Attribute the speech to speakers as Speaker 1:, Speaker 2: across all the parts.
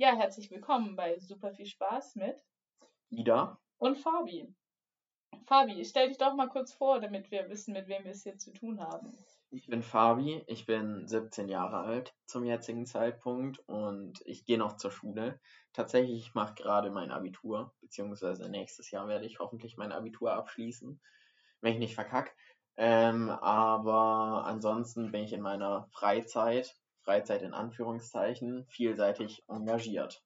Speaker 1: Ja, herzlich willkommen bei Super viel Spaß mit
Speaker 2: Ida
Speaker 1: und Fabi. Fabi, stell dich doch mal kurz vor, damit wir wissen, mit wem wir es hier zu tun haben.
Speaker 2: Ich bin Fabi, ich bin 17 Jahre alt zum jetzigen Zeitpunkt und ich gehe noch zur Schule. Tatsächlich, ich mache gerade mein Abitur, beziehungsweise nächstes Jahr werde ich hoffentlich mein Abitur abschließen, wenn ich nicht verkack. Ähm, aber ansonsten bin ich in meiner Freizeit, Freizeit in Anführungszeichen, vielseitig engagiert.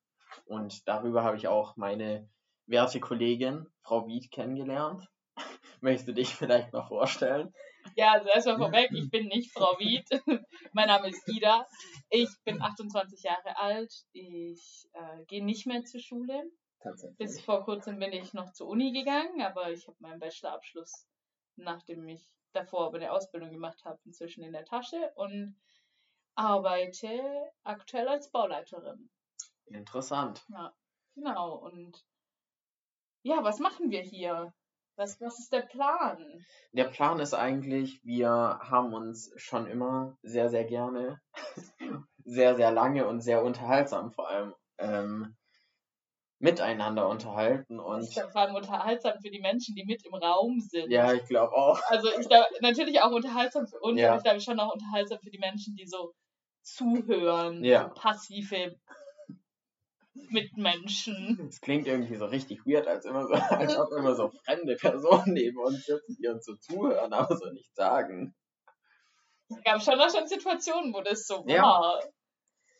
Speaker 2: Und darüber habe ich auch meine werte Kollegin, Frau Wied, kennengelernt. Möchtest du dich vielleicht mal vorstellen?
Speaker 1: Ja, also erstmal vorweg, ich bin nicht Frau Wied. mein Name ist Ida. Ich bin 28 Jahre alt. Ich äh, gehe nicht mehr zur Schule.
Speaker 2: Tatsächlich.
Speaker 1: Bis vor kurzem bin ich noch zur Uni gegangen, aber ich habe meinen Bachelorabschluss, nachdem ich davor aber eine Ausbildung gemacht habe, inzwischen in der Tasche und arbeite aktuell als Bauleiterin.
Speaker 2: Interessant.
Speaker 1: Ja, genau. Und ja, was machen wir hier? Was, was ist der Plan?
Speaker 2: Der Plan ist eigentlich, wir haben uns schon immer sehr, sehr gerne, sehr, sehr lange und sehr unterhaltsam vor allem ähm, miteinander unterhalten. Und
Speaker 1: ich glaube, vor allem unterhaltsam für die Menschen, die mit im Raum sind.
Speaker 2: Ja, ich glaube auch.
Speaker 1: Also ich glaube, natürlich auch unterhaltsam für uns, ja. aber ich glaube schon auch unterhaltsam für die Menschen, die so zuhören,
Speaker 2: ja.
Speaker 1: so passive Mitmenschen.
Speaker 2: Es klingt irgendwie so richtig weird, als, immer so, als ob immer so fremde Personen neben uns sitzen, die uns so zuhören, aber so nichts sagen.
Speaker 1: Es gab schon auch schon Situationen, wo das so ja. war.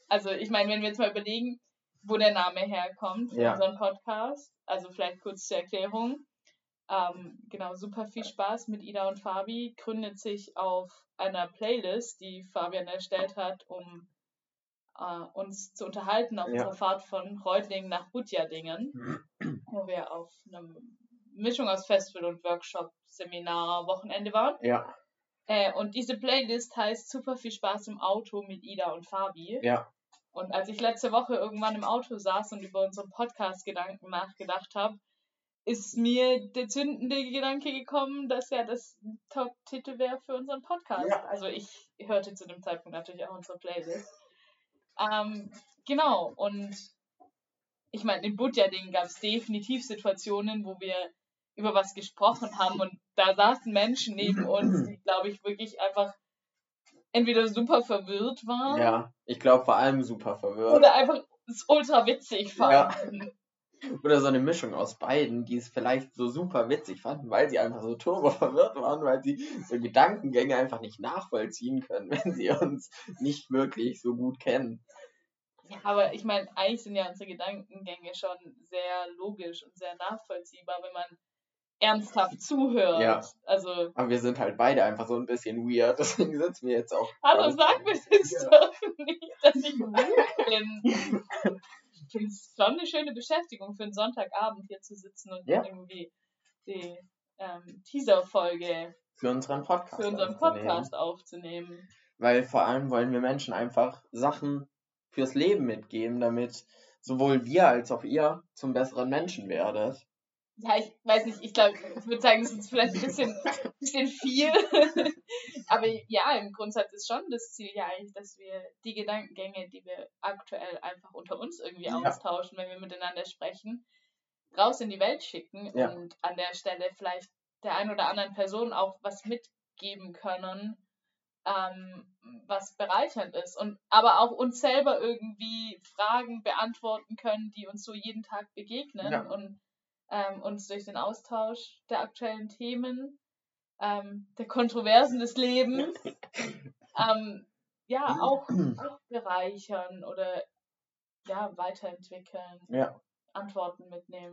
Speaker 1: Also ich meine, wenn wir jetzt mal überlegen, wo der Name herkommt für
Speaker 2: ja.
Speaker 1: unseren Podcast, also vielleicht kurz zur Erklärung. Ähm, genau, super viel Spaß mit Ida und Fabi gründet sich auf einer Playlist, die Fabian erstellt hat, um äh, uns zu unterhalten auf
Speaker 2: Ja.
Speaker 1: unserer Fahrt von Reutlingen nach Butjadingen, wo wir auf einer Mischung aus Festival und Workshop, Seminar, Wochenende waren.
Speaker 2: Ja,
Speaker 1: Äh, und diese Playlist heißt Super viel Spaß im Auto mit Ida und Fabi.
Speaker 2: ja,
Speaker 1: Und als ich letzte Woche irgendwann im Auto saß und über unseren Podcast-Gedanken nachgedacht habe, ist mir der zündende Gedanke gekommen, dass ja das Top-Titel wäre für unseren Podcast.
Speaker 2: Ja.
Speaker 1: Also ich hörte zu dem Zeitpunkt natürlich auch unsere Playlist. Ähm, genau, und ich meine, in Budjading gab es definitiv Situationen, wo wir über was gesprochen haben und da saßen Menschen neben uns, die, glaube ich, wirklich einfach entweder super verwirrt waren
Speaker 2: ja. Ich glaube vor allem super verwirrt.
Speaker 1: oder einfach ultra witzig
Speaker 2: Ja. Oder so eine Mischung aus beiden, die es vielleicht so super witzig fanden, weil sie einfach so turbo verwirrt waren, weil sie so Gedankengänge einfach nicht nachvollziehen können, wenn sie uns nicht wirklich so gut kennen.
Speaker 1: Ja, aber ich meine, eigentlich sind ja unsere Gedankengänge schon sehr logisch und sehr nachvollziehbar, wenn man ernsthaft zuhört.
Speaker 2: Ja.
Speaker 1: Also,
Speaker 2: Aber wir sind halt beide einfach so ein bisschen weird, deswegen sitzen wir jetzt auch.
Speaker 1: hallo, sag mir das doch nicht, dass ich weird bin. Ich finde es schon eine schöne Beschäftigung für einen Sonntagabend hier zu sitzen und
Speaker 2: Ja.
Speaker 1: irgendwie die ähm, Teaser-Folge
Speaker 2: für unseren Podcast.
Speaker 1: für unseren
Speaker 2: aufzunehmen.
Speaker 1: Podcast aufzunehmen.
Speaker 2: Weil vor allem wollen wir Menschen einfach Sachen fürs Leben mitgeben, damit sowohl wir als auch ihr zum besseren Menschen werdet.
Speaker 1: Ja, ich weiß nicht, ich glaube, ich würde sagen, das ist vielleicht ein bisschen, bisschen viel. Aber ja, im Grundsatz ist schon das Ziel ja eigentlich, dass wir die Gedankengänge, die wir aktuell einfach unter uns irgendwie
Speaker 2: Ja.
Speaker 1: austauschen, wenn wir miteinander sprechen, raus in die Welt schicken
Speaker 2: Ja.
Speaker 1: und an der Stelle vielleicht der ein oder anderen Person auch was mitgeben können, ähm, was bereichernd ist. Und aber auch uns selber irgendwie Fragen beantworten können, die uns so jeden Tag begegnen
Speaker 2: Ja.
Speaker 1: und ähm, uns durch den Austausch der aktuellen Themen, ähm, der Kontroversen des Lebens, ähm, ja, auch, auch bereichern oder ja, weiterentwickeln,
Speaker 2: Ja.
Speaker 1: Antworten mitnehmen.